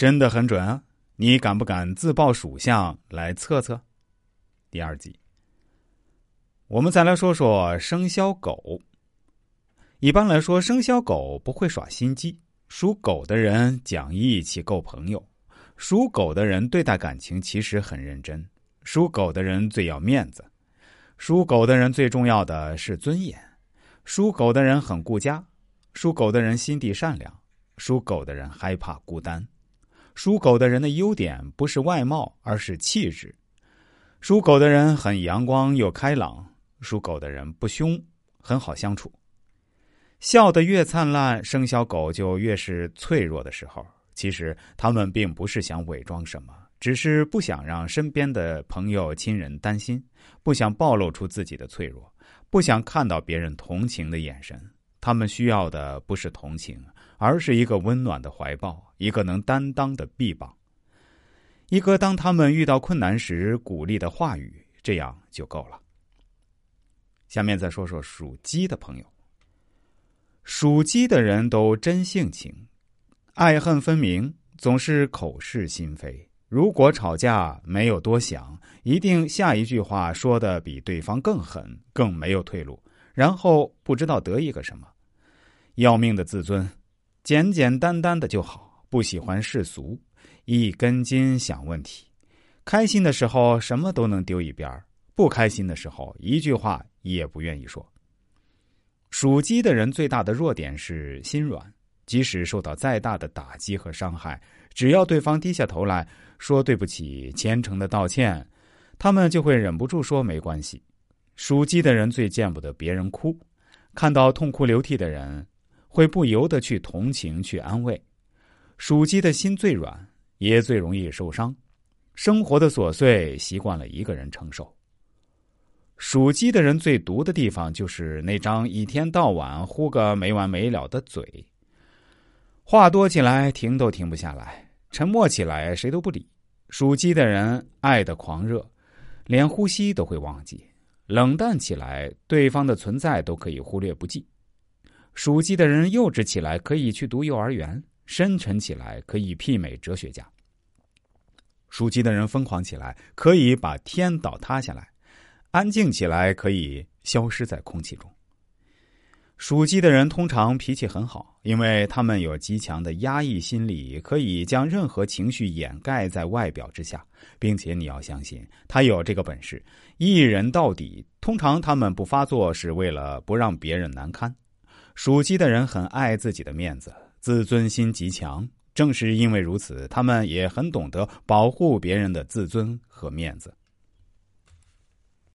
真的很准啊！你敢不敢自报属相来测测？第二集，我们再来说说生肖狗。一般来说，生肖狗不会耍心机，属狗的人讲义气、够朋友。属狗的人对待感情其实很认真，属狗的人最要面子，属狗的人最重要的是尊严，属狗的人很顾家，属狗的人心地善良，属狗的人害怕孤单，属狗的人的优点不是外貌，而是气质，属狗的人很阳光又开朗，属狗的人不凶，很好相处。笑得越灿烂，生肖狗就越是脆弱的时候。其实他们并不是想伪装什么，只是不想让身边的朋友、亲人担心，不想暴露出自己的脆弱，不想看到别人同情的眼神。他们需要的不是同情，而是一个温暖的怀抱，一个能担当的臂膀，一个当他们遇到困难时鼓励的话语，这样就够了。下面再说说属鸡的朋友。属鸡的人都真性情。爱恨分明，总是口是心非。如果吵架没有多想，一定下一句话说的比对方更狠，更没有退路。然后不知道得意个什么，要命的自尊，简简单单的就好。不喜欢世俗，一根筋想问题。开心的时候什么都能丢一边不开心的时候一句话也不愿意说。属鸡的人最大的弱点是心软。即使受到再大的打击和伤害，只要对方低下头来说对不起，虔诚的道歉，他们就会忍不住说没关系。属鸡的人最见不得别人哭，看到痛哭流涕的人，会不由得去同情、去安慰。属鸡的心最软，也最容易受伤。生活的琐碎习惯了一个人承受。属鸡的人最毒的地方就是那张一天到晚呼个没完没了的嘴。话多起来停都停不下来，沉默起来谁都不理。属鸡的人爱的狂热，连呼吸都会忘记；冷淡起来，对方的存在都可以忽略不计。属鸡的人幼稚起来可以去读幼儿园，深沉起来可以媲美哲学家。属鸡的人疯狂起来可以把天倒塌下来，安静起来可以消失在空气中。属鸡的人通常脾气很好，因为他们有极强的压抑心理，可以将任何情绪掩盖在外表之下，并且你要相信他有这个本事，一人到底。通常他们不发作是为了不让别人难堪。属鸡的人很爱自己的面子，自尊心极强。正是因为如此，他们也很懂得保护别人的自尊和面子。